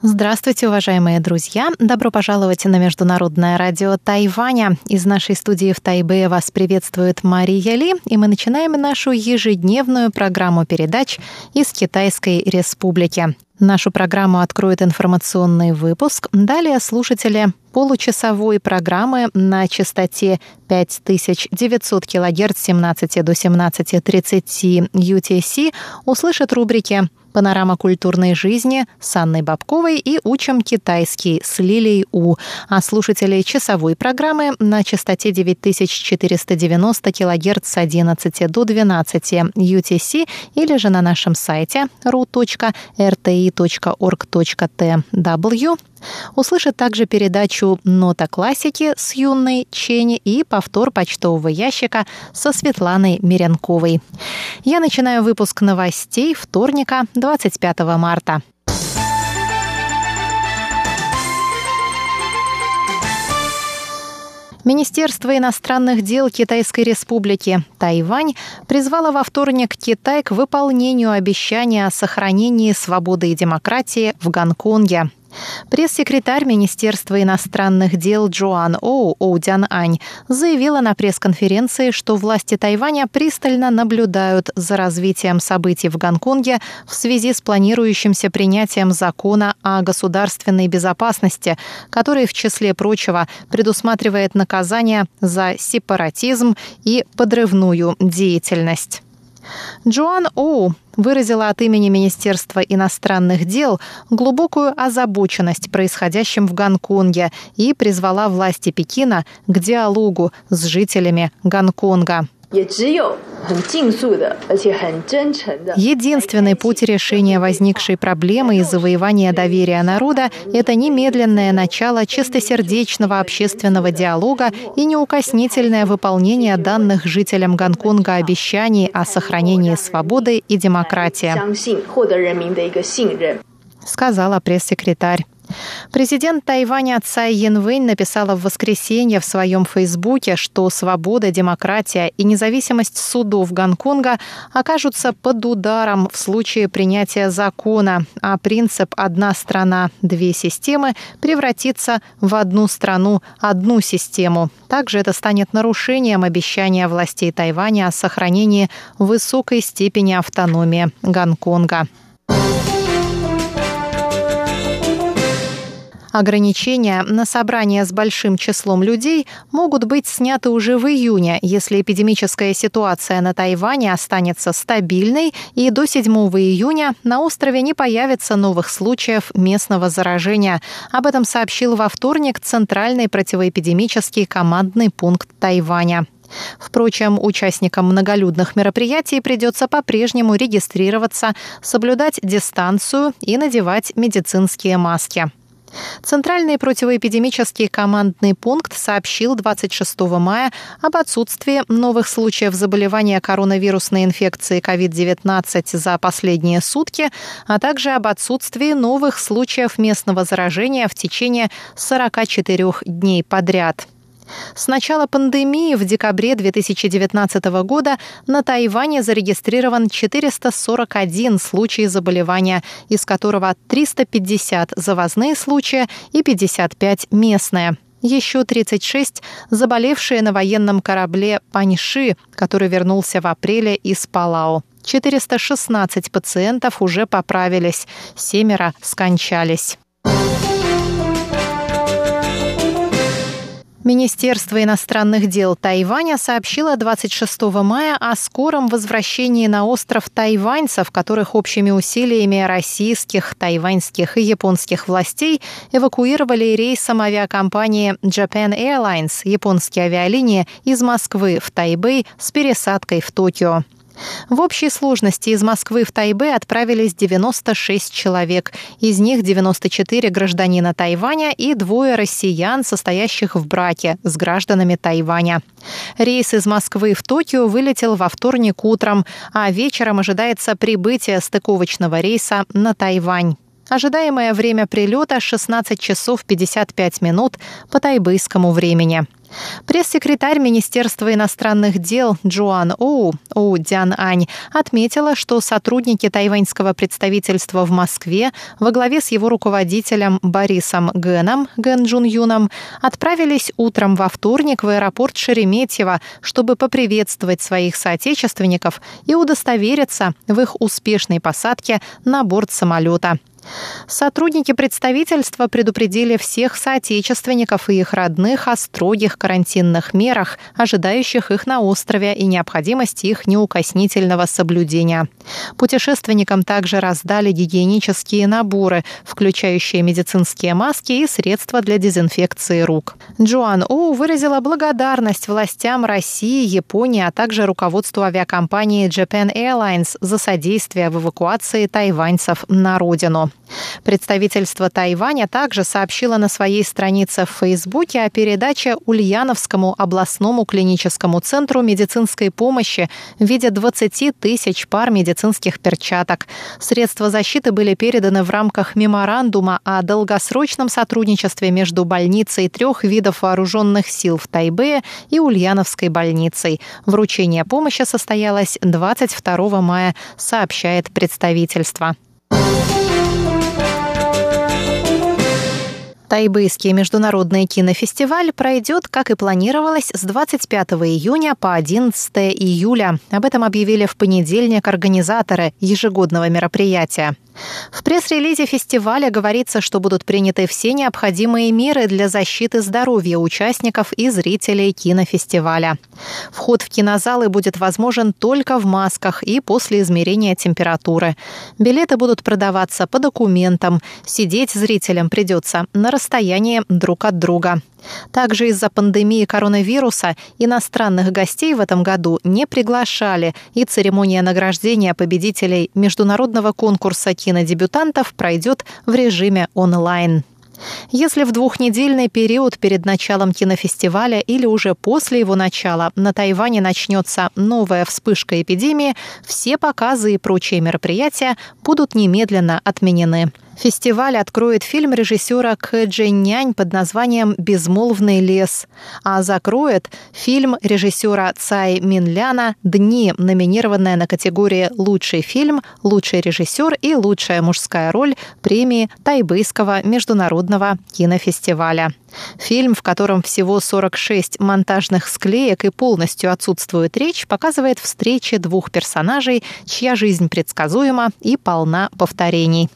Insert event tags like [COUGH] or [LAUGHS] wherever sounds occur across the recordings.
Здравствуйте, уважаемые друзья! Добро пожаловать на Международное радио Тайваня. Из нашей студии в Тайбе вас приветствует Мария Ли, и мы начинаем нашу ежедневную программу передач из Китайской Республики. Нашу программу откроет информационный выпуск. Далее слушатели получасовой программы на частоте 5900 кГц с 17 до 17.30 UTC услышат рубрики «Панорама культурной жизни» с Анной Бабковой и «Учим китайский» с Лилией У. А слушатели часовой программы на частоте 9490 кГц с 11 до 12 UTC или же на нашем сайте ru.rti.org.tw услышат также передачу «Нота классики» с юной Чени и повтор почтового ящика со Светланой Мирянковой. Я начинаю выпуск новостей вторника, 25 марта. Министерство иностранных дел Китайской Республики Тайвань призвало во вторник Китай к выполнению обещания о сохранении свободы и демократии в Гонконге. Пресс-секретарь Министерства иностранных дел Джоан Оу Оудян Ань заявила на пресс-конференции, что власти Тайваня пристально наблюдают за развитием событий в Гонконге в связи с планирующимся принятием закона о государственной безопасности, который, в числе прочего, предусматривает наказание за сепаратизм и подрывную деятельность. Джоан Оу выразила от имени Министерства иностранных дел глубокую озабоченность происходящим в Гонконге и призвала власти Пекина к диалогу с жителями Гонконга. Единственный путь решения возникшей проблемы и завоевания доверия народа – это немедленное начало чистосердечного общественного диалога и неукоснительное выполнение данных жителям Гонконга обещаний о сохранении свободы и демократии, сказала пресс-секретарь. Президент Тайваня Цай Янвэнь написала в воскресенье в своем фейсбуке, что свобода, демократия и независимость судов Гонконга окажутся под ударом в случае принятия закона, а принцип «одна страна, две системы» превратится в одну страну, одну систему. Также это станет нарушением обещания властей Тайваня о сохранении высокой степени автономии Гонконга. Ограничения на собрания с большим числом людей могут быть сняты уже в июне, если эпидемическая ситуация на Тайване останется стабильной и до 7 июня на острове не появится новых случаев местного заражения. Об этом сообщил во вторник Центральный противоэпидемический командный пункт Тайваня. Впрочем, участникам многолюдных мероприятий придется по-прежнему регистрироваться, соблюдать дистанцию и надевать медицинские маски. Центральный противоэпидемический командный пункт сообщил 26 мая об отсутствии новых случаев заболевания коронавирусной инфекцией COVID-19 за последние сутки, а также об отсутствии новых случаев местного заражения в течение 44 дней подряд. С начала пандемии в декабре 2019 года на Тайване зарегистрирован 441 случай заболевания, из которого 350 завозные случаи и 55 местные еще 36 заболевшие на военном корабле «Паньши», который вернулся в апреле из Палау. 416 пациентов уже поправились, семеро скончались. Министерство иностранных дел Тайваня сообщило 26 мая о скором возвращении на остров тайваньцев, которых общими усилиями российских, тайваньских и японских властей эвакуировали рейсом авиакомпании Japan Airlines, японские авиалинии, из Москвы в Тайбэй с пересадкой в Токио. В общей сложности из Москвы в Тайбе отправились 96 человек. Из них 94 гражданина Тайваня и двое россиян, состоящих в браке с гражданами Тайваня. Рейс из Москвы в Токио вылетел во вторник утром, а вечером ожидается прибытие стыковочного рейса на Тайвань. Ожидаемое время прилета 16 часов 55 минут по тайбэйскому времени. Пресс-секретарь Министерства иностранных дел Джоан Оу, Оу Дян Ань, отметила, что сотрудники тайваньского представительства в Москве во главе с его руководителем Борисом Гэном, Ген Джун Юном, отправились утром во вторник в аэропорт Шереметьево, чтобы поприветствовать своих соотечественников и удостовериться в их успешной посадке на борт самолета. Сотрудники представительства предупредили всех соотечественников и их родных о строгих карантинных мерах, ожидающих их на острове и необходимости их неукоснительного соблюдения. Путешественникам также раздали гигиенические наборы, включающие медицинские маски и средства для дезинфекции рук. Джоан У выразила благодарность властям России, Японии, а также руководству авиакомпании Japan Airlines за содействие в эвакуации тайваньцев на родину. Представительство Тайваня также сообщило на своей странице в Фейсбуке о передаче Ульяновскому областному клиническому центру медицинской помощи в виде 20 тысяч пар медицинских перчаток. Средства защиты были переданы в рамках меморандума о долгосрочном сотрудничестве между больницей трех видов вооруженных сил в Тайбе и Ульяновской больницей. Вручение помощи состоялось 22 мая, сообщает представительство. Тайбэйский международный кинофестиваль пройдет, как и планировалось, с 25 июня по 11 июля. Об этом объявили в понедельник организаторы ежегодного мероприятия. В пресс-релизе фестиваля говорится, что будут приняты все необходимые меры для защиты здоровья участников и зрителей кинофестиваля. Вход в кинозалы будет возможен только в масках и после измерения температуры. Билеты будут продаваться по документам. Сидеть зрителям придется на расстоянии друг от друга. Также из-за пандемии коронавируса иностранных гостей в этом году не приглашали, и церемония награждения победителей международного конкурса кинодебютантов пройдет в режиме онлайн. Если в двухнедельный период перед началом кинофестиваля или уже после его начала на Тайване начнется новая вспышка эпидемии, все показы и прочие мероприятия будут немедленно отменены. Фестиваль откроет фильм режиссера К. Нянь под названием «Безмолвный лес», а закроет фильм режиссера Цай Минляна «Дни», номинированная на категории «Лучший фильм», «Лучший режиссер» и «Лучшая мужская роль» премии Тайбэйского международного кинофестиваля. Фильм, в котором всего 46 монтажных склеек и полностью отсутствует речь, показывает встречи двух персонажей, чья жизнь предсказуема и полна повторений.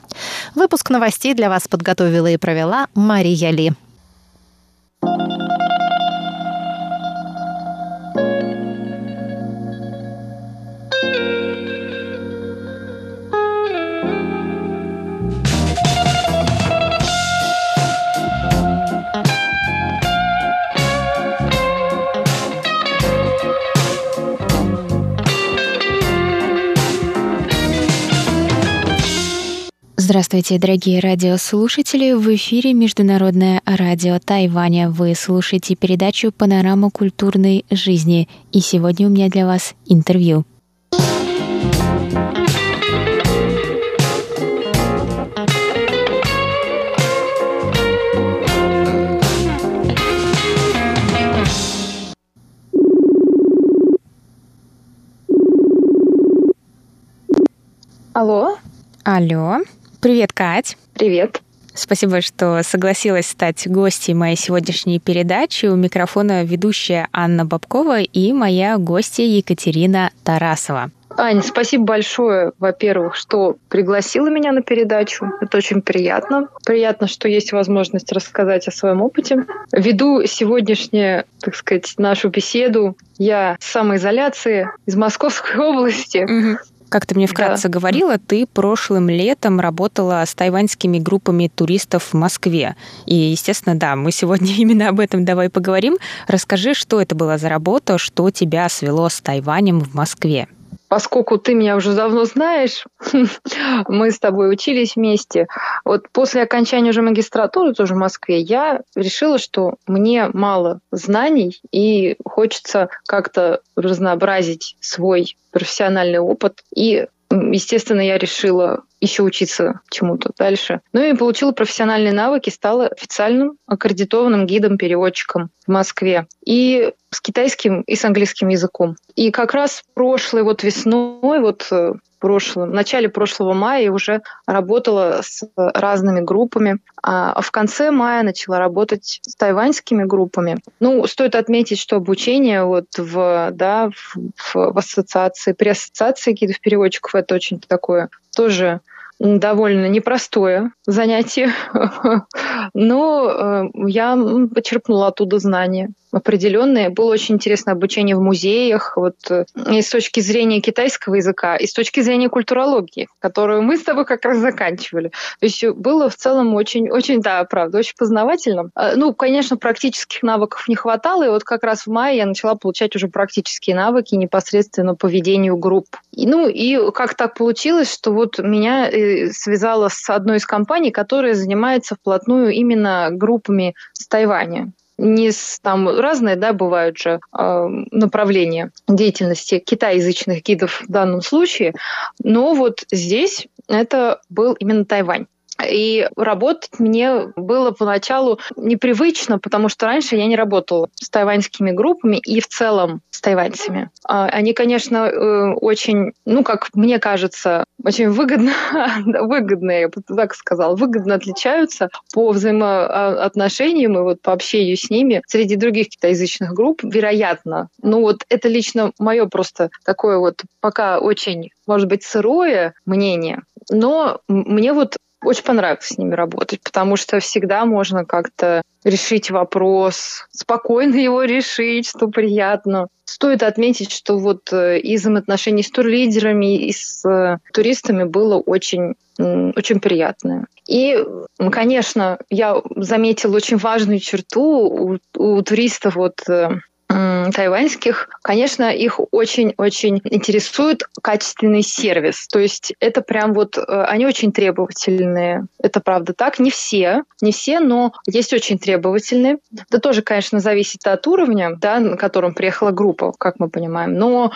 Выпуск новостей для вас подготовила и провела Мария Ли. Здравствуйте, дорогие радиослушатели! В эфире Международное радио Тайваня. Вы слушаете передачу «Панорама культурной жизни». И сегодня у меня для вас интервью. Алло. Алло. Привет, Кать. Привет. Спасибо, что согласилась стать гостьей моей сегодняшней передачи. У микрофона ведущая Анна Бабкова и моя гостья Екатерина Тарасова. Аня, спасибо большое, во-первых, что пригласила меня на передачу. Это очень приятно. Приятно, что есть возможность рассказать о своем опыте. Веду сегодняшнюю, так сказать, нашу беседу я с самоизоляции из Московской [LAUGHS] области. Угу. Как ты мне вкратце да. говорила, ты прошлым летом работала с тайваньскими группами туристов в Москве. И, естественно, да, мы сегодня [LAUGHS] именно об этом давай поговорим. Расскажи, что это была за работа, что тебя свело с Тайванем в Москве поскольку ты меня уже давно знаешь, [LAUGHS] мы с тобой учились вместе. Вот после окончания уже магистратуры тоже в Москве я решила, что мне мало знаний и хочется как-то разнообразить свой профессиональный опыт. И, естественно, я решила еще учиться чему-то дальше. Ну и получила профессиональные навыки, стала официальным аккредитованным гидом-переводчиком в Москве. И с китайским и с английским языком. И как раз прошлой вот весной, вот э, прошлом, в начале прошлого мая уже работала с разными группами. А в конце мая начала работать с тайваньскими группами. Ну, стоит отметить, что обучение вот в, да, в, в ассоциации, при ассоциации гидов-переводчиков это очень такое тоже довольно непростое занятие, [LAUGHS] но э, я почерпнула оттуда знания определенные. Было очень интересное обучение в музеях, вот э, и с точки зрения китайского языка, и с точки зрения культурологии, которую мы с тобой как раз заканчивали. То есть было в целом очень, очень, да, правда, очень познавательно. А, ну, конечно, практических навыков не хватало, и вот как раз в мае я начала получать уже практические навыки непосредственно по ведению групп. Ну, и как так получилось, что вот меня э, связала с одной из компаний, которая занимается вплотную именно группами с Тайваня не с, там разные, да, бывают же э, направления деятельности китайязычных гидов в данном случае, но вот здесь это был именно Тайвань. И работать мне было поначалу непривычно, потому что раньше я не работала с тайваньскими группами и в целом с тайваньцами. А, они, конечно, э, очень, ну, как мне кажется, очень выгодно, [LAUGHS] бы так сказала, выгодно отличаются по взаимоотношениям и вот по общению с ними среди других китайязычных групп, вероятно. Ну вот это лично мое просто такое вот пока очень, может быть, сырое мнение, но мне вот очень понравилось с ними работать, потому что всегда можно как-то решить вопрос, спокойно его решить, что приятно. Стоит отметить, что вот э, и взаимоотношений с турлидерами, и с э, туристами было очень, очень приятное. И, конечно, я заметила очень важную черту у, у туристов вот э, тайваньских, конечно, их очень-очень интересует качественный сервис. То есть это прям вот, э, они очень требовательные. Это правда так. Не все, не все, но есть очень требовательные. Это тоже, конечно, зависит от уровня, да, на котором приехала группа, как мы понимаем. Но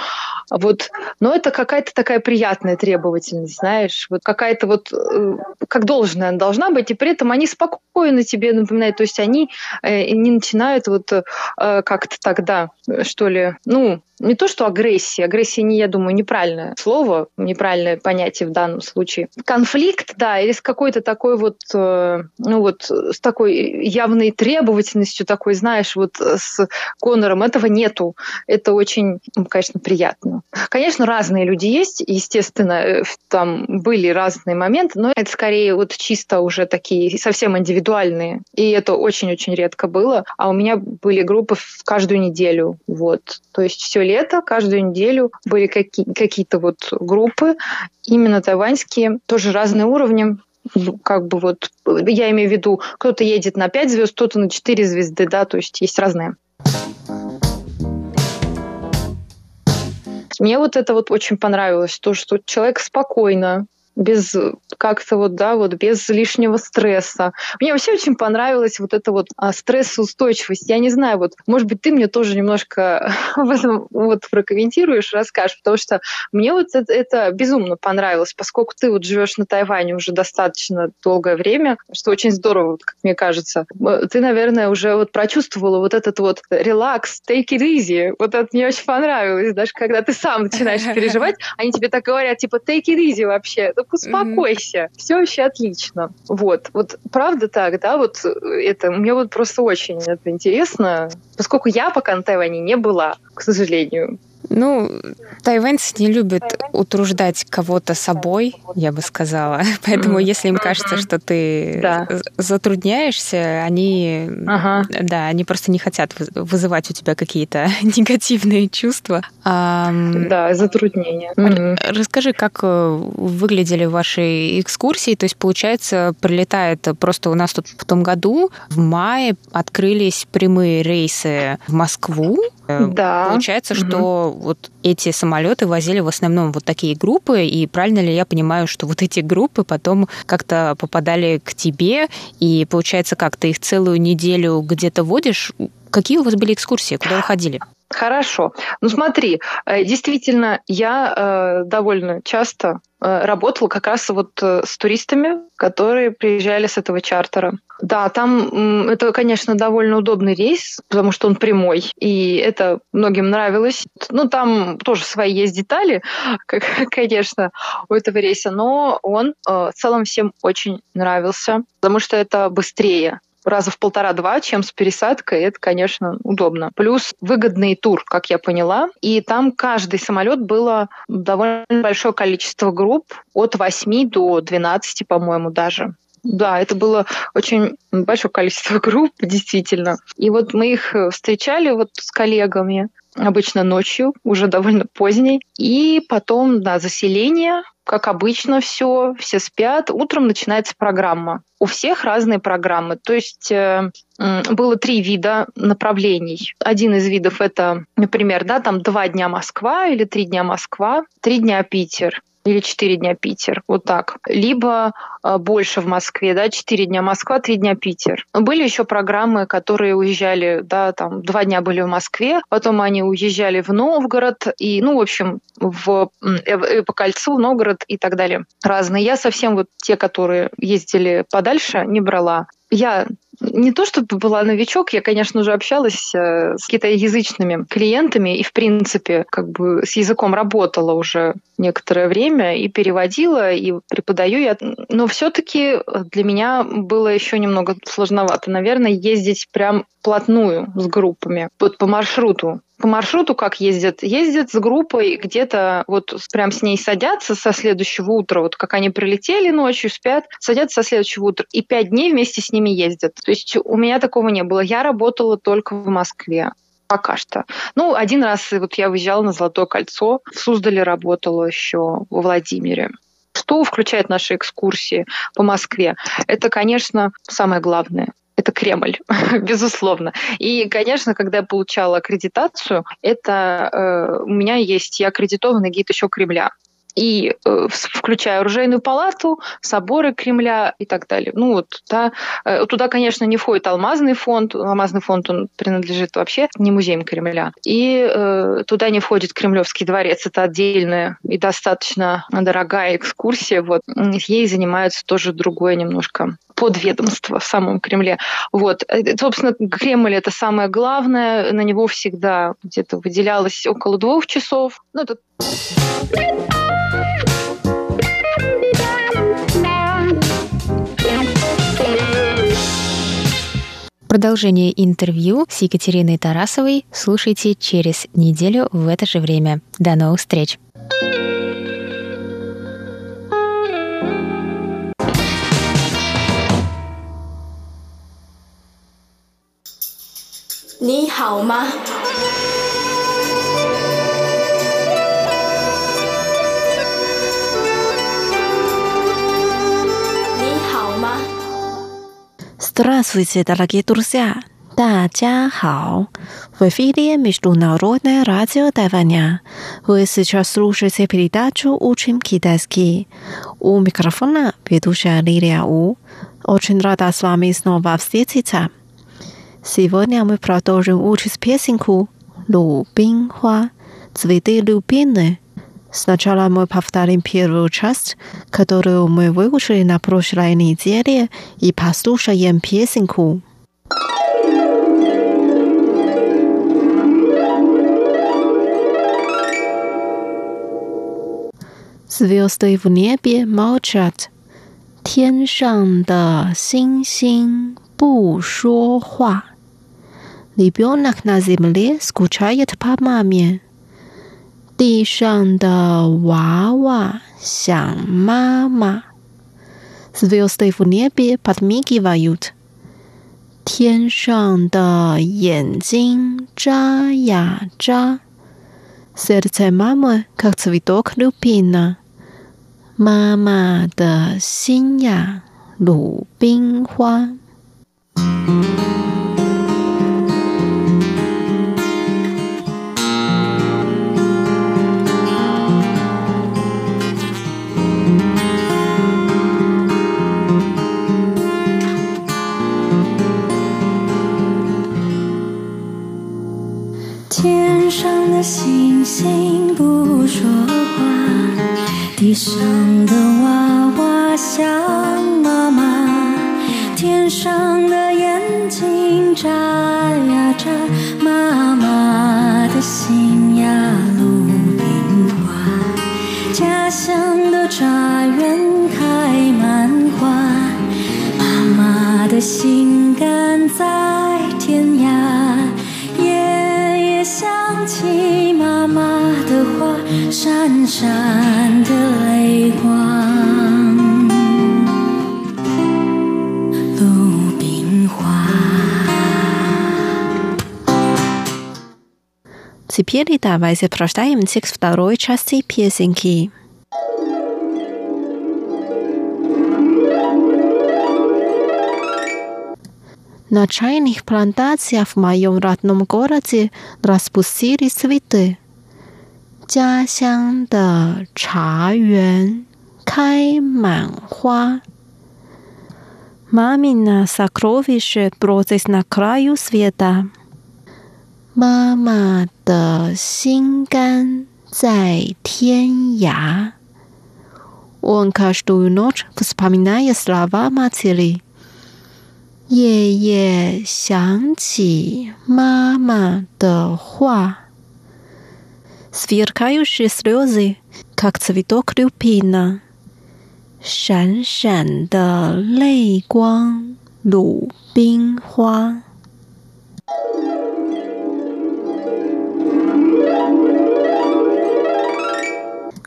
вот, но это какая-то такая приятная требовательность, знаешь, вот какая-то вот, э, как должная она должна быть, и при этом они спокойно тебе напоминают, то есть они э, не начинают вот как-то так да, что ли, ну, не то, что агрессия. Агрессия, не, я думаю, неправильное слово, неправильное понятие в данном случае. Конфликт, да, или с какой-то такой вот, э, ну вот, с такой явной требовательностью, такой, знаешь, вот с Конором, этого нету. Это очень, конечно, приятно. Конечно, разные люди есть, естественно, э, там были разные моменты, но это скорее вот чисто уже такие совсем индивидуальные. И это очень-очень редко было. А у меня были группы в каждую неделю. Вот. То есть все лето, каждую неделю были какие- какие-то вот группы, именно тайваньские, тоже разные уровни, как бы вот, я имею в виду, кто-то едет на 5 звезд, кто-то на 4 звезды, да, то есть есть разные. Мне вот это вот очень понравилось, то, что человек спокойно, без как-то вот, да, вот без лишнего стресса. Мне вообще очень понравилась вот эта вот а, стрессоустойчивость. Я не знаю, вот, может быть, ты мне тоже немножко [LAUGHS] в этом вот прокомментируешь, расскажешь, потому что мне вот это, это безумно понравилось, поскольку ты вот живешь на Тайване уже достаточно долгое время, что очень здорово, как мне кажется. Ты, наверное, уже вот прочувствовала вот этот вот релакс, take it easy. Вот это мне очень понравилось, даже когда ты сам начинаешь [LAUGHS] переживать, они тебе так говорят, типа, take it easy вообще. Ну, успокойся, mm-hmm. все вообще отлично. Вот, вот правда так, да, вот это, мне вот просто очень это интересно, поскольку я пока на Тайване не была, к сожалению. Ну, тайваньцы не любят утруждать кого-то собой, я бы сказала. [LAUGHS] Поэтому, если им кажется, что ты да. затрудняешься, они, ага. да, они просто не хотят вызывать у тебя какие-то [LAUGHS] негативные чувства. Да, затруднения. Расскажи, как э, выглядели ваши экскурсии? То есть, получается, прилетает просто у нас тут в том году в мае открылись прямые рейсы в Москву. Да. Получается, угу. что вот эти самолеты возили в основном вот такие группы, и правильно ли я понимаю, что вот эти группы потом как-то попадали к тебе, и получается как, ты их целую неделю где-то водишь? Какие у вас были экскурсии? Куда вы ходили? Хорошо. Ну смотри, э, действительно, я э, довольно часто э, работала как раз вот э, с туристами, которые приезжали с этого чартера. Да, там это, конечно, довольно удобный рейс, потому что он прямой, и это многим нравилось. Ну, там тоже свои есть детали, [LAUGHS] как, конечно, у этого рейса, но он э, в целом всем очень нравился, потому что это быстрее раза в полтора-два, чем с пересадкой. Это, конечно, удобно. Плюс выгодный тур, как я поняла. И там каждый самолет было довольно большое количество групп, от 8 до 12, по-моему, даже. Да, это было очень большое количество [LAUGHS] групп, действительно. И вот мы их встречали вот с коллегами, обычно ночью, уже довольно поздней. И потом, да, заселение, как обычно все, все спят. Утром начинается программа. У всех разные программы. То есть э, было три вида направлений. Один из видов это, например, да, там два дня Москва или три дня Москва, три дня Питер или 4 дня Питер, вот так. Либо э, больше в Москве, да, 4 дня Москва, 3 дня Питер. Были еще программы, которые уезжали, да, там, 2 дня были в Москве, потом они уезжали в Новгород, и, ну, в общем, в, э, по кольцу, Новгород и так далее. Разные. Я совсем вот те, которые ездили подальше, не брала. Я не то чтобы была новичок, я, конечно же, общалась э, с китаязычными клиентами и, в принципе, как бы с языком работала уже некоторое время и переводила, и преподаю я. Но все-таки для меня было еще немного сложновато, наверное, ездить прям плотную с группами, вот по маршруту по маршруту как ездят? Ездят с группой, где-то вот прям с ней садятся со следующего утра, вот как они прилетели ночью, спят, садятся со следующего утра, и пять дней вместе с ними ездят. То есть у меня такого не было. Я работала только в Москве. Пока что. Ну, один раз вот я выезжала на Золотое кольцо, в Суздале работала еще во Владимире. Что включает наши экскурсии по Москве? Это, конечно, самое главное это Кремль, [LAUGHS] безусловно. И, конечно, когда я получала аккредитацию, это э, у меня есть, я аккредитованный гид еще Кремля. И э, включая оружейную палату, соборы Кремля и так далее. Ну вот, да, э, туда, конечно, не входит алмазный фонд, алмазный фонд он принадлежит вообще не музеям Кремля, и э, туда не входит Кремлевский дворец, это отдельная и достаточно дорогая экскурсия, вот, ей занимаются тоже другое немножко подведомство в самом Кремле. Вот. Э, собственно, Кремль — это самое главное. На него всегда где-то выделялось около двух часов. Ну, это... Продолжение интервью с Екатериной Тарасовой слушайте через неделю в это же время. До новых встреч! Ни хао ма? Здравствуйте, дорогие друзья! 大家好! В эфире Международное радио Тайваня. Вы сейчас слушаете передачу «Учим китайский». У микрофона ведущая Лилия У. Очень рада с вами снова встретиться. Сегодня мы продолжим учить песенку «Лу Бин Хуа» «Цветы любины». Сначала мы повторим первую часть, которую мы выучили на прошлой неделе, и послушаем песенку. Звезды в небе молчат, 天上的星星不说话。 ребенок на земле скучает по маме. Дì shàng de wà мама. Звезды в небе подмигивают. Тян шàng de ян цин жа я жа. Сердце мамы, как цветок люпина. Мама де синья лу бин хуа. 的星星不说话，地上的娃娃想妈妈，天上的眼睛眨呀眨，妈妈的心呀鲁冰花，家乡的茶园开满花，妈妈的心肝在天涯。夜夜想起妈妈的话，闪闪的泪光。鲁冰花。Теперь давайте прочитаем текст второй части песенки. На чайных плантациях в моем родном городе распустили цветы. 家乡的茶园开满花。Мамина сокровище бродит на краю света. 妈妈的心肝在天涯。Он каждую ночь вспоминает слова матери. 夜夜想起妈妈的话，сверкающие слезы, как цветок люпина，闪闪的泪光，鲁冰花。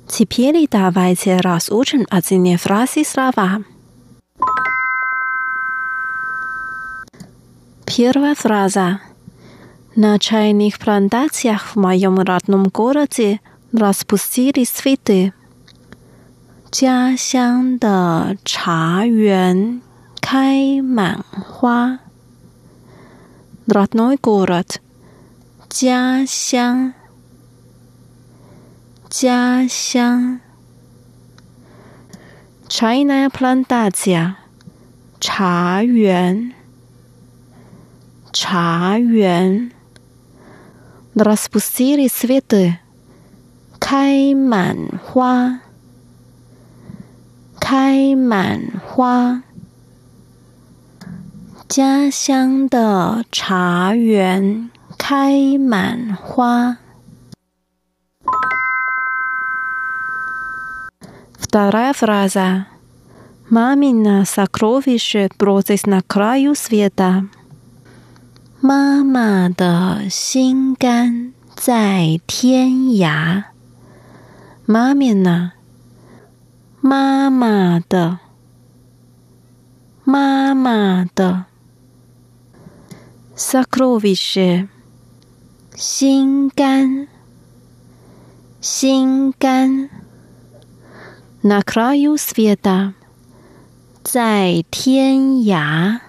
Теперь давайте разучим одни фразы слова. Первая фраза. На чайных плантациях в моем родном городе распустили цветы. 家乡的茶园开满花。Родной город. 家乡。家乡。Чайная плантация. 茶园。 茶园，распустили цветы，开满花，开满花。家乡的茶园开满花。Вторая фраза. Мамина сокровище бродит на краю света. 妈妈的心肝在天涯。妈咪呢？妈妈的，妈妈的。Sakrovish，心肝，心肝。Na kraju sveta，在天涯。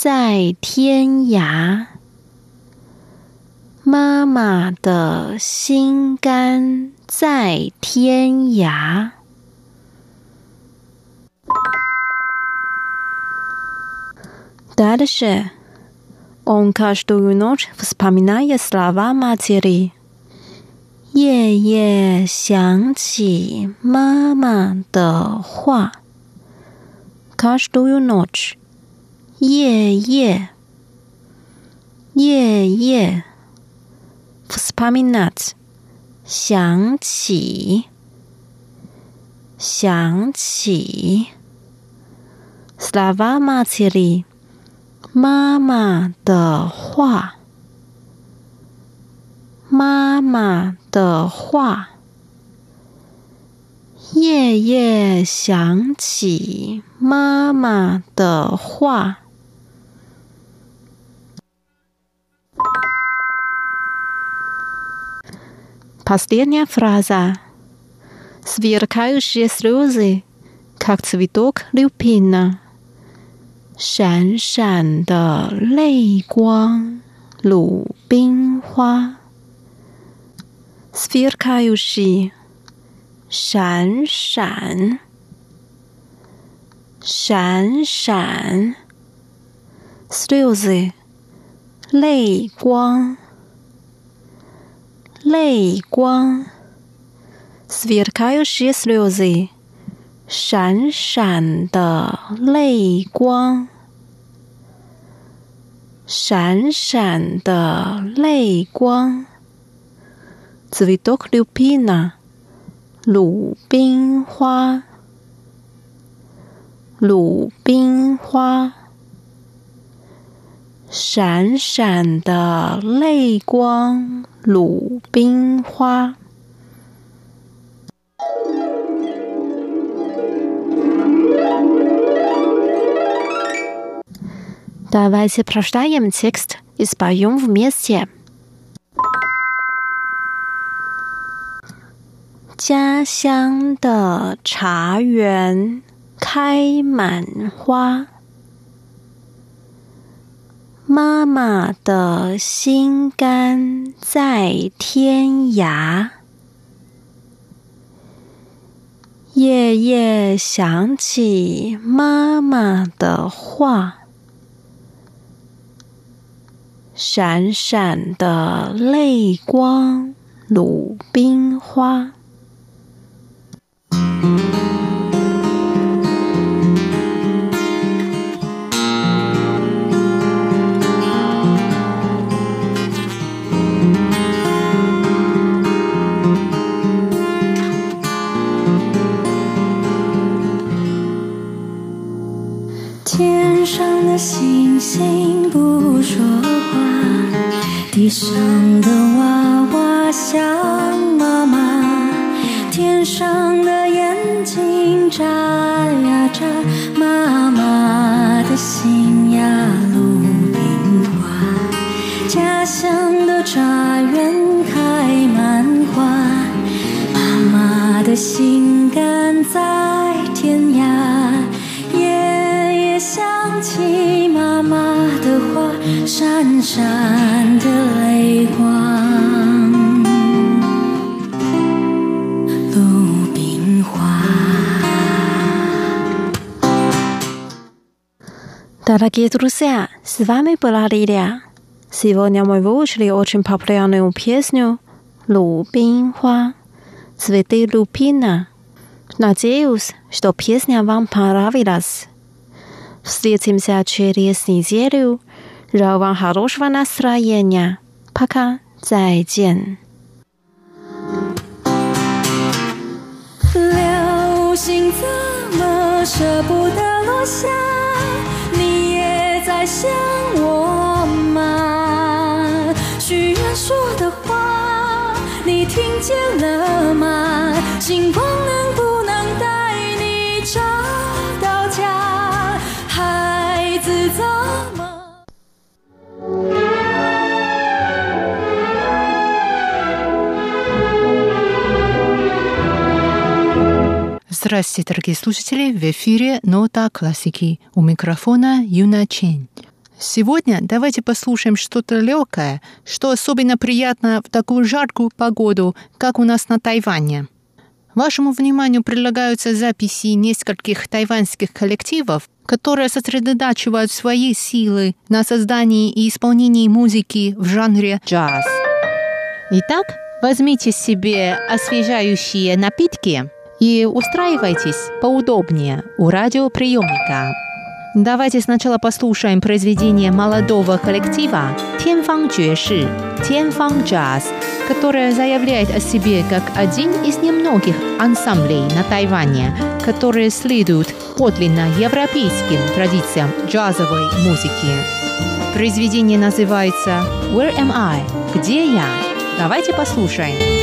在天涯，妈妈的心肝在天涯。Дальше он каждую ночь вспоминает слова матери，夜夜想起妈妈的话。Каждую ночь。 夜夜。夜夜，vspominat，想起。想起，slava matiri，妈妈的话。妈妈的话，夜夜想起。妈妈的话。Последняя фраза. Сверкающие слезы, как цветок люпина. 闪闪的泪光，鲁冰花。Сверкающий，闪闪，闪闪。Слезы， 泪光， 泪光，svetkaiusie sluzy，闪闪的泪光，闪闪的泪光，zvidok lupina，鲁冰花，鲁冰花，闪闪的泪光。鲁冰花。Давайте прочитаем текст и споем вместе. 家乡的茶园开满花。 妈妈的心肝在天涯，夜夜想起妈妈的话，闪闪的泪光，鲁冰花。Дорогие друзья, с вами была Лилия. Сегодня мы выучили очень популярную песню «Лубин Хуа» «Цветы лупина». Надеюсь, что песня вам понравилась. Встретимся через неделю. Желаю вам хорошего настроения. Пока. 再见。流星怎么舍不得落下？ 在想我吗？许愿说的话，你听见了吗？星光？Здравствуйте, дорогие слушатели! В эфире «Нота классики». У микрофона Юна Чен. Сегодня давайте послушаем что-то легкое, что особенно приятно в такую жаркую погоду, как у нас на Тайване. Вашему вниманию предлагаются записи нескольких тайваньских коллективов, которые сосредотачивают свои силы на создании и исполнении музыки в жанре джаз. Итак, возьмите себе освежающие напитки и устраивайтесь поудобнее у радиоприемника. Давайте сначала послушаем произведение молодого коллектива «Тянфан Джуэши» «Тянфан Джаз», которое заявляет о себе как один из немногих ансамблей на Тайване, которые следуют подлинно европейским традициям джазовой музыки. Произведение называется «Where am I?» «Где я?» Давайте послушаем.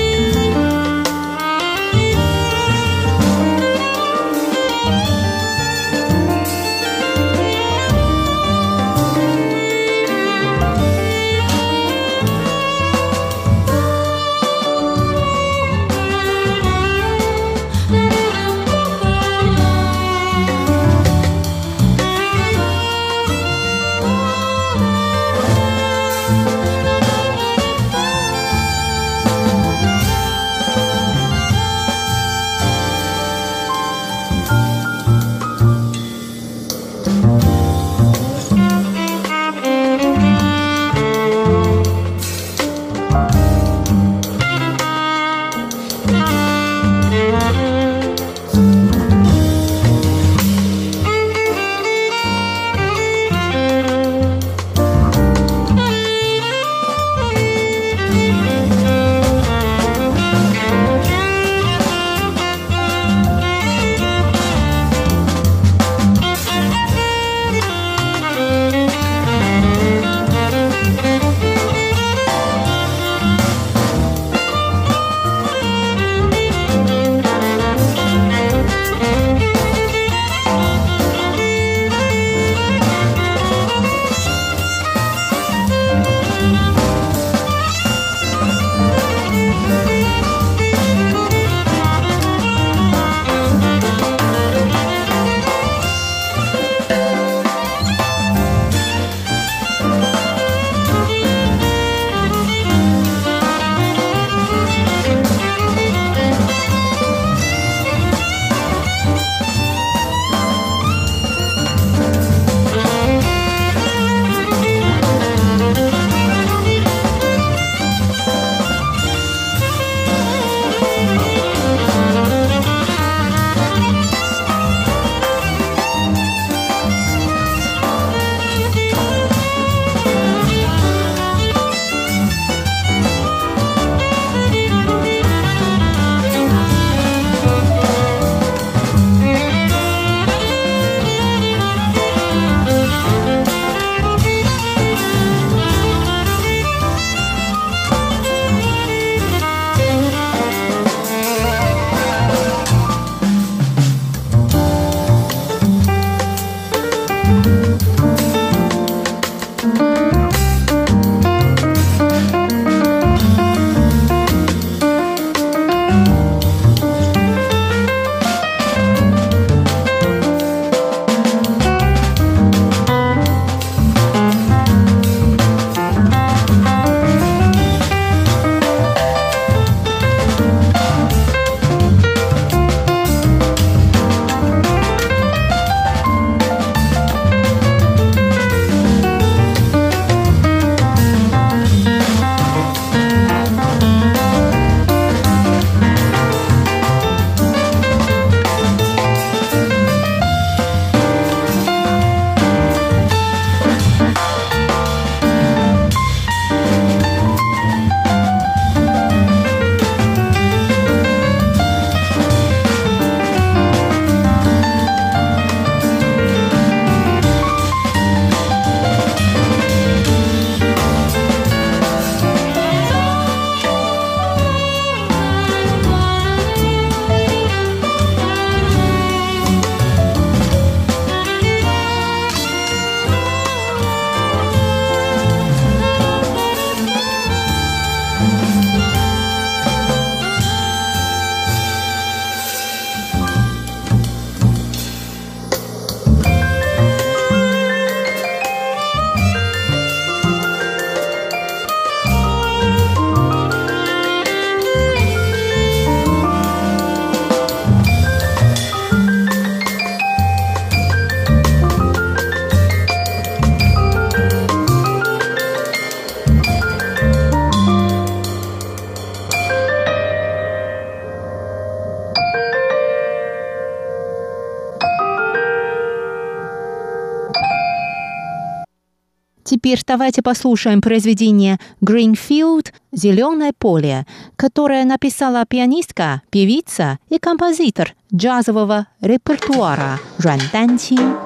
Теперь давайте послушаем произведение «Greenfield» «Зеленое поле», которое написала пианистка, певица и композитор джазового репертуара Жан Данчин.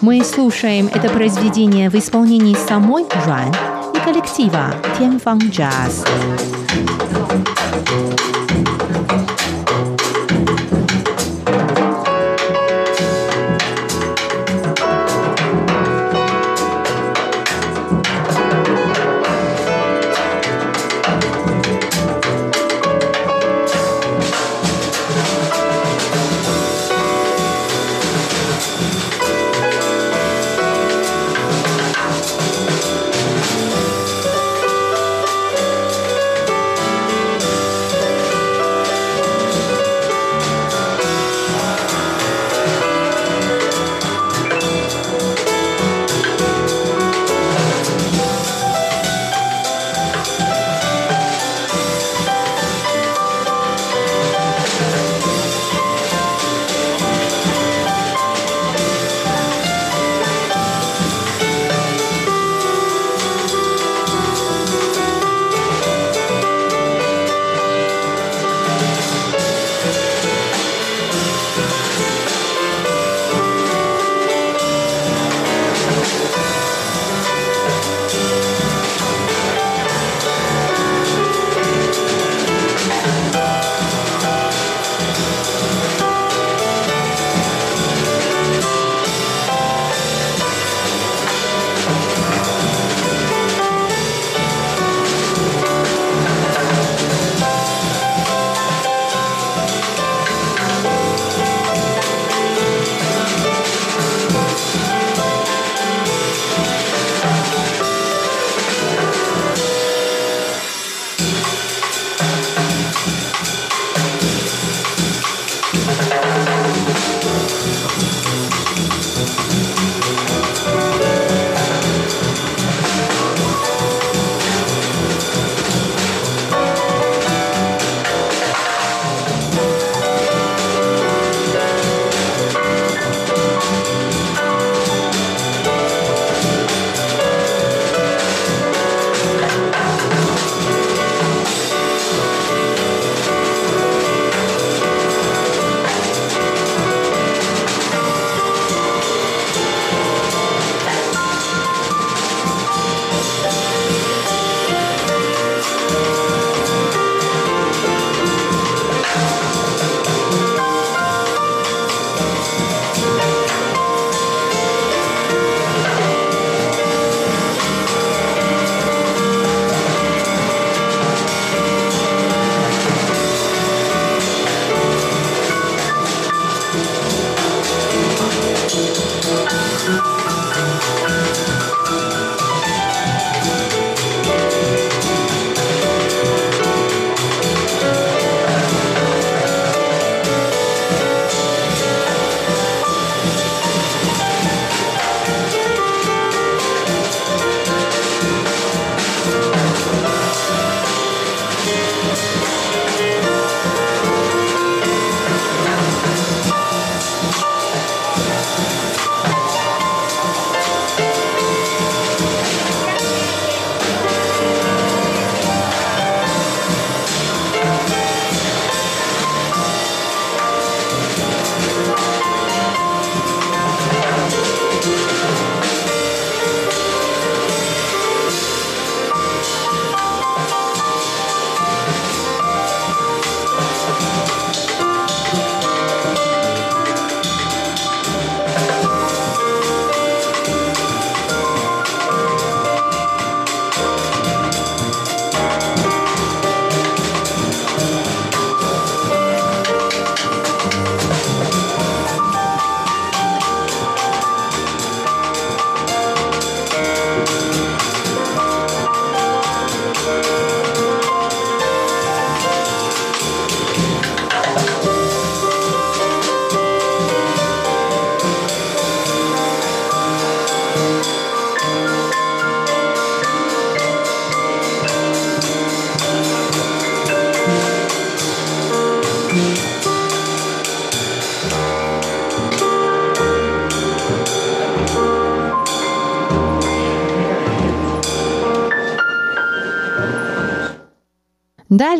Мы слушаем это произведение в исполнении самой Жан и коллектива Тяньфан Джаз.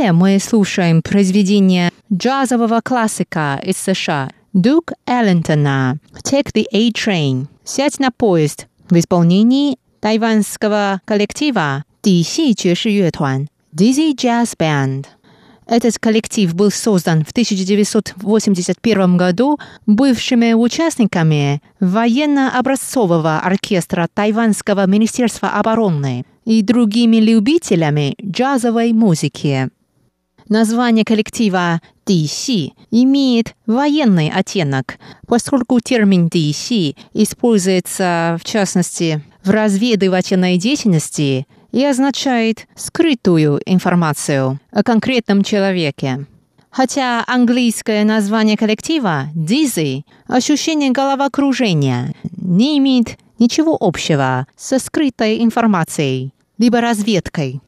Далее мы слушаем произведение джазового классика из США Дук Эллентона «Take the A-Train» «Сядь на поезд» в исполнении тайванского коллектива Диси Джеши Юэтуан Dizzy Jazz Band. Этот коллектив был создан в 1981 году бывшими участниками военно-образцового оркестра Тайванского министерства обороны и другими любителями джазовой музыки. Название коллектива «Дixi» имеет военный оттенок, поскольку термин «Дixi» используется, в частности, в разведывательной деятельности и означает скрытую информацию о конкретном человеке. Хотя английское название коллектива «Dizzy» ощущение головокружения не имеет ничего общего со скрытой информацией, либо разведкой.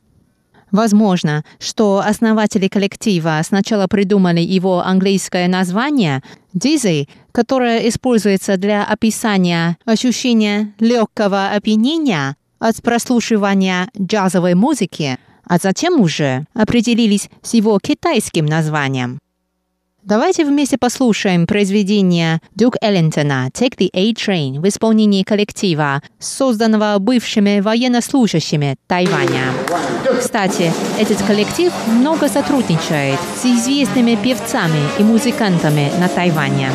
Возможно, что основатели коллектива сначала придумали его английское название «Dizzy», которое используется для описания ощущения легкого опьянения от прослушивания джазовой музыки, а затем уже определились с его китайским названием. Давайте вместе послушаем произведение Дюк Эллентона «Take the A-Train» в исполнении коллектива, созданного бывшими военнослужащими Тайваня. Кстати, этот коллектив много сотрудничает с известными певцами и музыкантами на Тайване.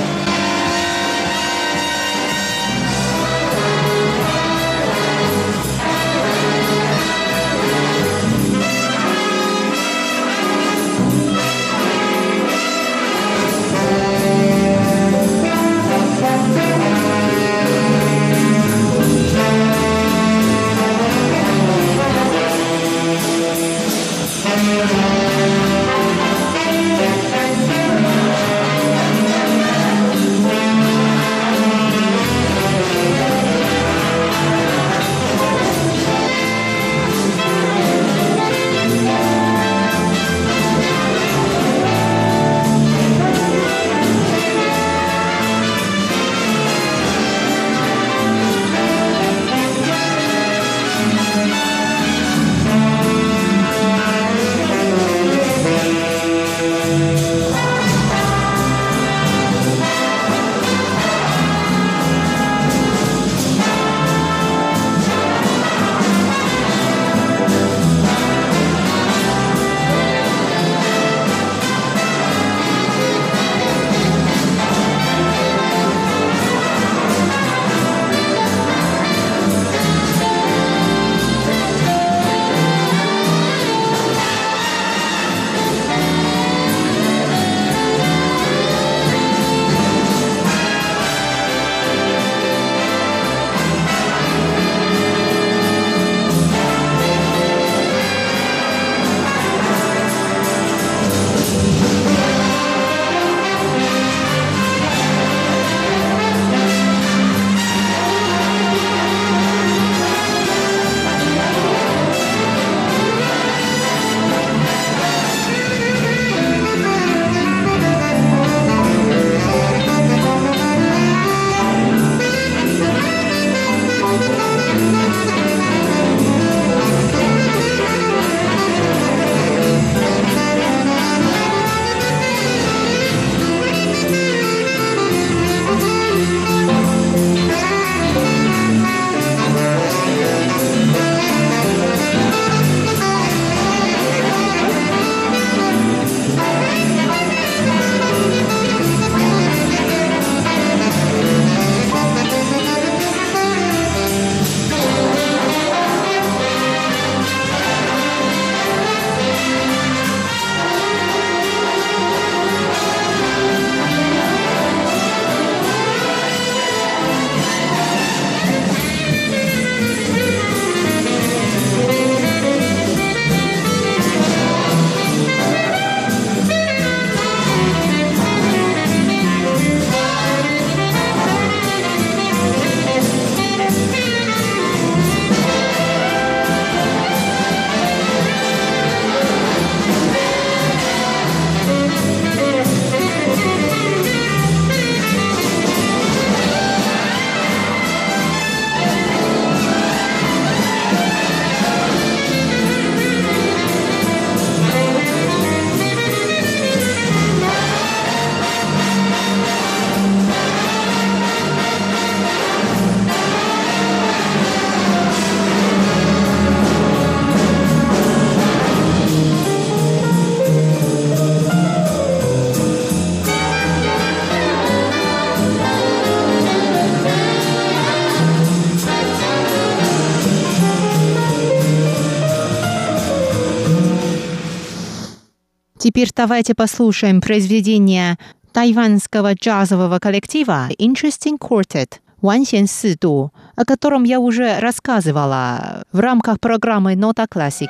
Теперь давайте послушаем произведение тайванского джазового коллектива Interesting Quartet Ван Сен Сиду, о котором я уже рассказывала в рамках программы «Нота классики».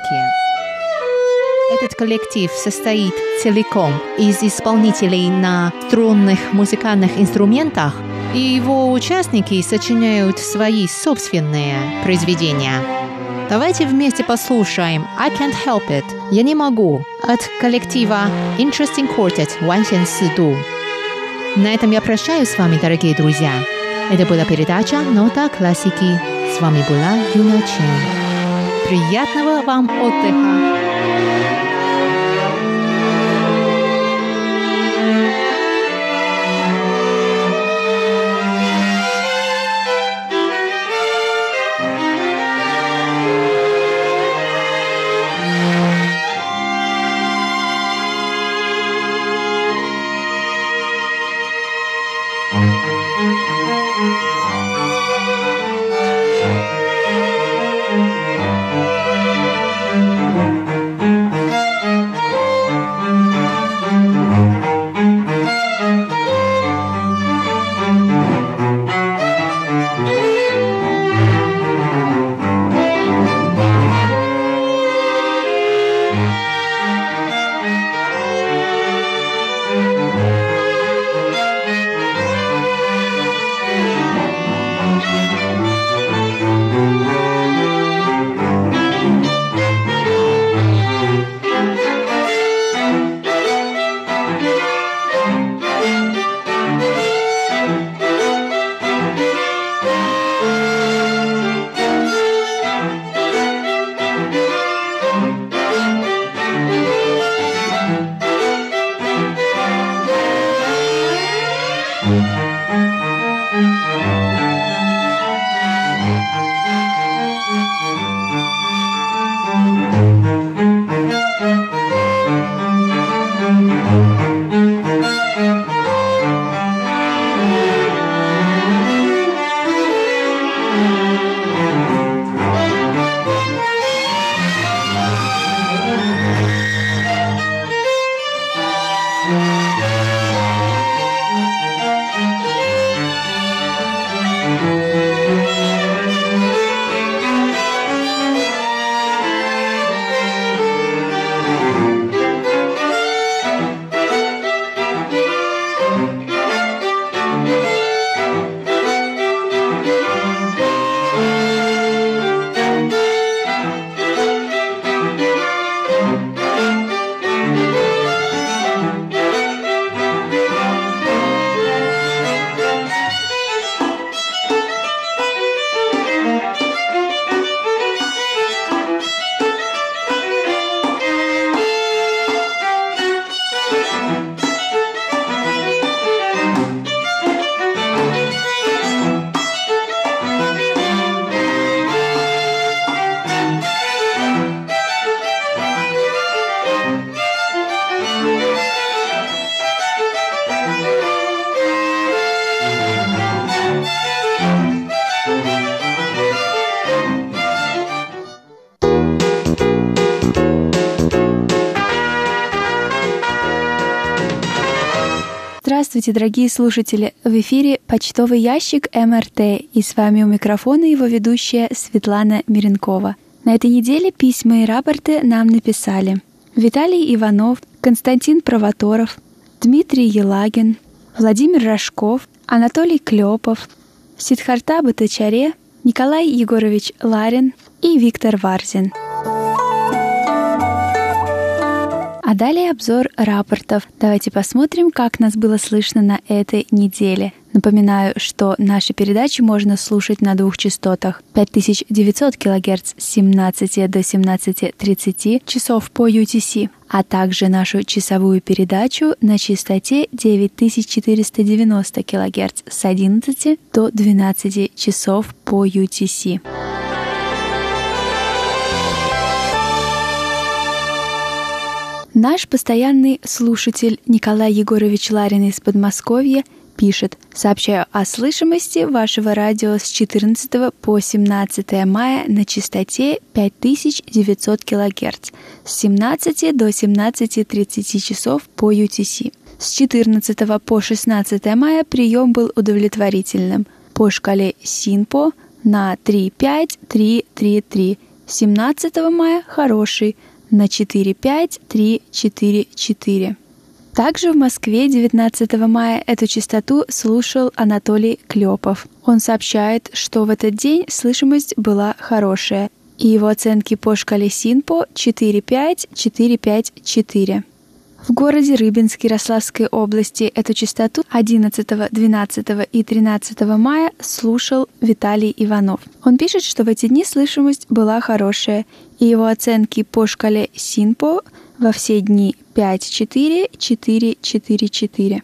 Этот коллектив состоит целиком из исполнителей на струнных музыкальных инструментах, и его участники сочиняют свои собственные произведения. Давайте вместе послушаем «I Can't Help It» «Я не могу» от коллектива Interesting Quartet Ван Сен Сиду. На этом я прощаюсь с вами, дорогие друзья. Это была передача «Нота классики». С вами была Юна Чен. Приятного вам отдыха! Здравствуйте, дорогие слушатели! В эфире почтовый ящик МРТ, и с вами у микрофона его ведущая Светлана Миренкова. На этой неделе письма и рапорты нам написали Виталий Иванов, Константин Провоторов, Дмитрий Елагин, Владимир Рожков, Анатолий Клепов, Сидхарта Батачаре, Николай Егорович Ларин и Виктор Варзин – А далее обзор рапортов. Давайте посмотрим, как нас было слышно на этой неделе. Напоминаю, что наши передачи можно слушать на двух частотах 5900 кГц с 17 до 17.30 часов по UTC, а также нашу часовую передачу на частоте 9490 кГц с 11 до 12 часов по UTC. Наш постоянный слушатель Николай Егорович Ларин из Подмосковья пишет «Сообщаю о слышимости вашего радио с 14 по 17 мая на частоте 5900 кГц с 17 до 17.30 часов по UTC. С 14 по 16 мая прием был удовлетворительным по шкале СИНПО на 3-5-3-3-3. 17 мая хороший на 4-5-3-4-4. Также в Москве 19 мая эту частоту слушал Анатолий Клепов. Он сообщает, что в этот день слышимость была хорошая, и его оценки по шкале СИНПО 4-5-4-5-4. В городе Рыбинск Ярославской области эту частоту 11, 12 и 13 мая слушал Виталий Иванов. Он пишет, что в эти дни слышимость была хорошая, и его оценки по шкале СИНПО во все дни 5-4, 4-4-4.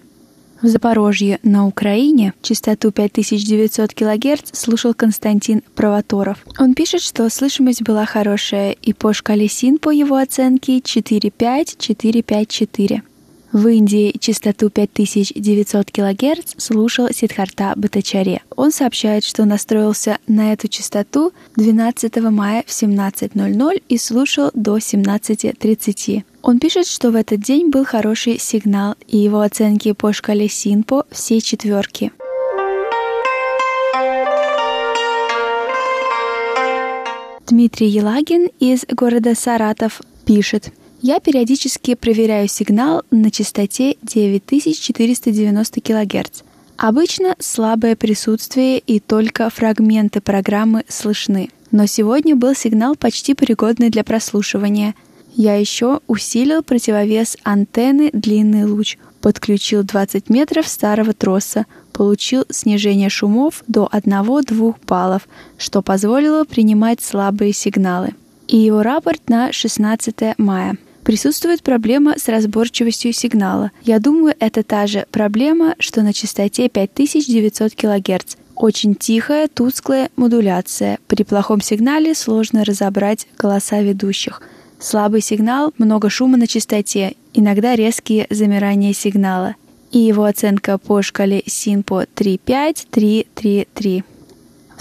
В Запорожье на Украине частоту 5900 кГц слушал Константин Провоторов. Он пишет, что слышимость была хорошая, и по шкале СИН по его оценке 4-5-4-5-4. В Индии частоту 5900 кГц слушал Сидхарта Батачаре. Он сообщает, что настроился на эту частоту 12 мая в 17.00 и слушал до 17.30. Он пишет, что в этот день был хороший сигнал, и его оценки по шкале Синпо все четверки. Дмитрий Елагин из города Саратов пишет. Я периодически проверяю сигнал на частоте 9490 кГц. Обычно слабое присутствие и только фрагменты программы слышны. Но сегодня был сигнал почти пригодный для прослушивания – я еще усилил противовес антенны длинный луч, подключил 20 метров старого троса, получил снижение шумов до 1-2 баллов, что позволило принимать слабые сигналы. И его рапорт на 16 мая. Присутствует проблема с разборчивостью сигнала. Я думаю, это та же проблема, что на частоте 5900 кГц. Очень тихая, тусклая модуляция. При плохом сигнале сложно разобрать голоса ведущих – Слабый сигнал, много шума на частоте, иногда резкие замирания сигнала. И его оценка по шкале СИНПО 35333.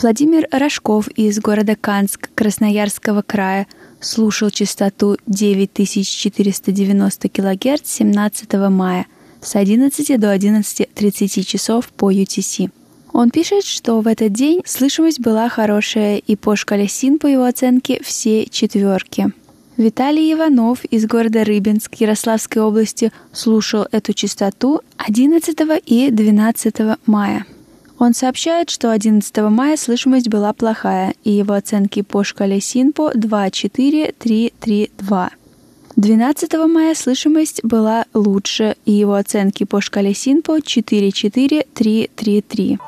Владимир Рожков из города Канск Красноярского края слушал частоту 9490 кГц 17 мая с 11 до 11.30 часов по UTC. Он пишет, что в этот день слышимость была хорошая, и по шкале СИН, по его оценке, все четверки. Виталий Иванов из города Рыбинск Ярославской области слушал эту частоту 11 и 12 мая. Он сообщает, что 11 мая слышимость была плохая, и его оценки по шкале СИНПО 2-4-3-3-2. 12 мая слышимость была лучше, и его оценки по шкале СИНПО 4-4-3-3-3.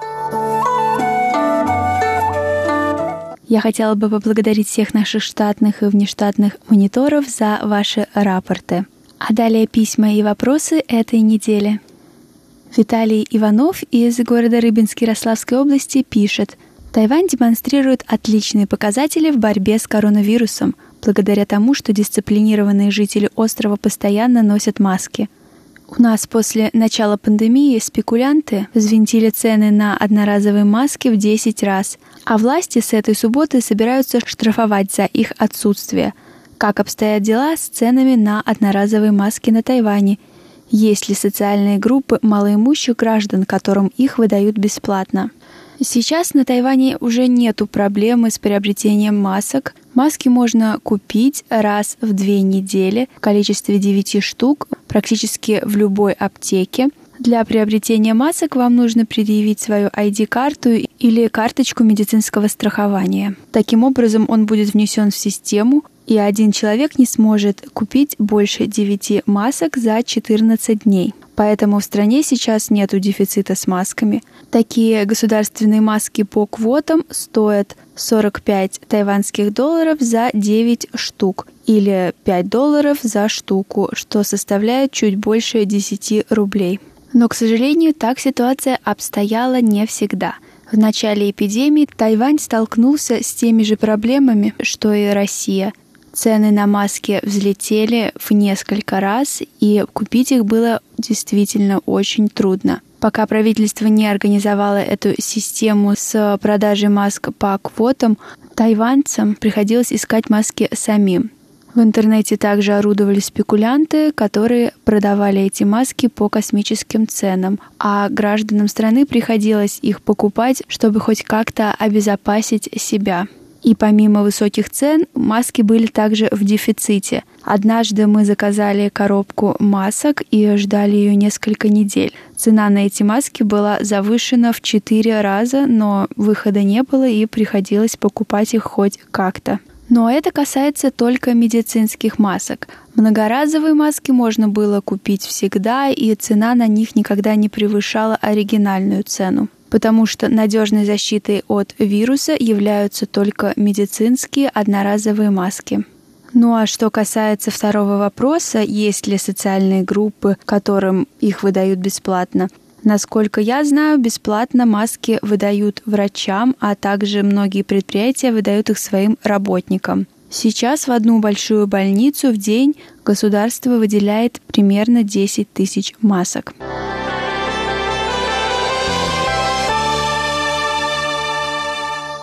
Я хотела бы поблагодарить всех наших штатных и внештатных мониторов за ваши рапорты. А далее письма и вопросы этой недели. Виталий Иванов из города Рыбинск Ярославской области пишет, Тайвань демонстрирует отличные показатели в борьбе с коронавирусом, благодаря тому, что дисциплинированные жители острова постоянно носят маски. У нас после начала пандемии спекулянты взвинтили цены на одноразовые маски в 10 раз – а власти с этой субботы собираются штрафовать за их отсутствие. Как обстоят дела с ценами на одноразовые маски на Тайване? Есть ли социальные группы малоимущих граждан, которым их выдают бесплатно? Сейчас на Тайване уже нету проблемы с приобретением масок. Маски можно купить раз в две недели в количестве 9 штук практически в любой аптеке. Для приобретения масок вам нужно предъявить свою ID-карту или карточку медицинского страхования. Таким образом, он будет внесен в систему, и один человек не сможет купить больше 9 масок за 14 дней. Поэтому в стране сейчас нет дефицита с масками. Такие государственные маски по квотам стоят 45 тайванских долларов за 9 штук или 5 долларов за штуку, что составляет чуть больше 10 рублей. Но, к сожалению, так ситуация обстояла не всегда. В начале эпидемии Тайвань столкнулся с теми же проблемами, что и Россия. Цены на маски взлетели в несколько раз, и купить их было действительно очень трудно. Пока правительство не организовало эту систему с продажей масок по квотам, тайваньцам приходилось искать маски самим. В интернете также орудовали спекулянты, которые продавали эти маски по космическим ценам, а гражданам страны приходилось их покупать, чтобы хоть как-то обезопасить себя. И помимо высоких цен, маски были также в дефиците. Однажды мы заказали коробку масок и ждали ее несколько недель. Цена на эти маски была завышена в 4 раза, но выхода не было и приходилось покупать их хоть как-то. Но это касается только медицинских масок. Многоразовые маски можно было купить всегда, и цена на них никогда не превышала оригинальную цену потому что надежной защитой от вируса являются только медицинские одноразовые маски. Ну а что касается второго вопроса, есть ли социальные группы, которым их выдают бесплатно, Насколько я знаю, бесплатно маски выдают врачам, а также многие предприятия выдают их своим работникам. Сейчас в одну большую больницу в день государство выделяет примерно 10 тысяч масок.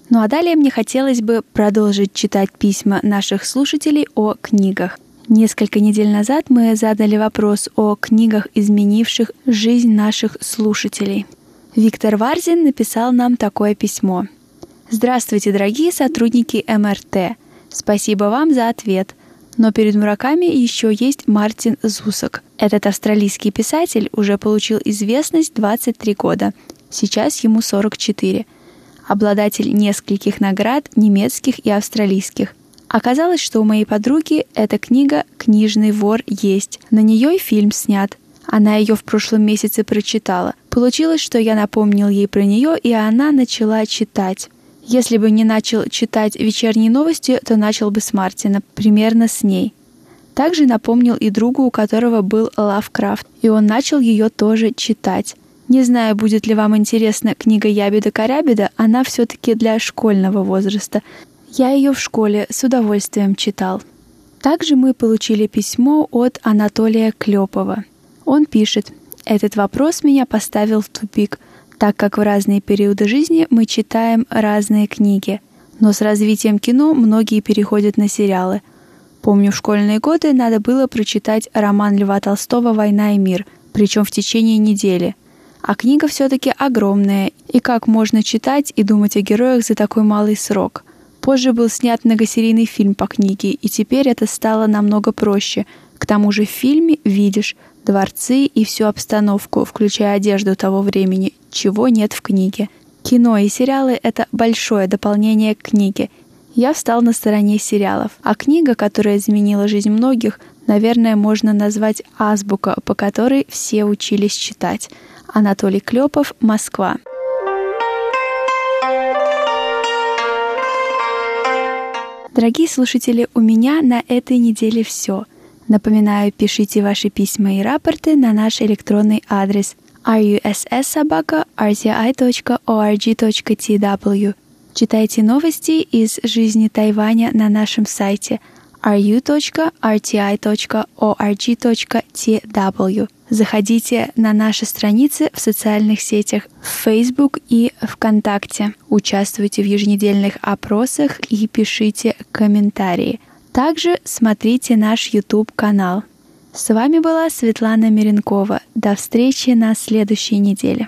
Ну а далее мне хотелось бы продолжить читать письма наших слушателей о книгах. Несколько недель назад мы задали вопрос о книгах, изменивших жизнь наших слушателей. Виктор Варзин написал нам такое письмо. Здравствуйте, дорогие сотрудники МРТ. Спасибо вам за ответ. Но перед Мураками еще есть Мартин Зусок. Этот австралийский писатель уже получил известность 23 года. Сейчас ему 44. Обладатель нескольких наград немецких и австралийских – Оказалось, что у моей подруги эта книга «Книжный вор» есть. На нее и фильм снят. Она ее в прошлом месяце прочитала. Получилось, что я напомнил ей про нее, и она начала читать. Если бы не начал читать вечерние новости, то начал бы с Мартина, примерно с ней. Также напомнил и другу, у которого был Лавкрафт, и он начал ее тоже читать. Не знаю, будет ли вам интересна книга Ябеда Карябеда, она все-таки для школьного возраста. Я ее в школе с удовольствием читал. Также мы получили письмо от Анатолия Клепова. Он пишет, «Этот вопрос меня поставил в тупик, так как в разные периоды жизни мы читаем разные книги, но с развитием кино многие переходят на сериалы. Помню, в школьные годы надо было прочитать роман Льва Толстого «Война и мир», причем в течение недели. А книга все-таки огромная, и как можно читать и думать о героях за такой малый срок – Позже был снят многосерийный фильм по книге, и теперь это стало намного проще. К тому же в фильме видишь дворцы и всю обстановку, включая одежду того времени, чего нет в книге. Кино и сериалы — это большое дополнение к книге. Я встал на стороне сериалов, а книга, которая изменила жизнь многих, наверное, можно назвать азбука, по которой все учились читать. Анатолий Клепов, Москва. Дорогие слушатели, у меня на этой неделе все. Напоминаю, пишите ваши письма и рапорты на наш электронный адрес russsobaka.rti.org.tw. Читайте новости из жизни Тайваня на нашем сайте ru.rti.org.tw. Заходите на наши страницы в социальных сетях Facebook и ВКонтакте. Участвуйте в еженедельных опросах и пишите комментарии. Также смотрите наш YouTube-канал. С вами была Светлана Миренкова. До встречи на следующей неделе.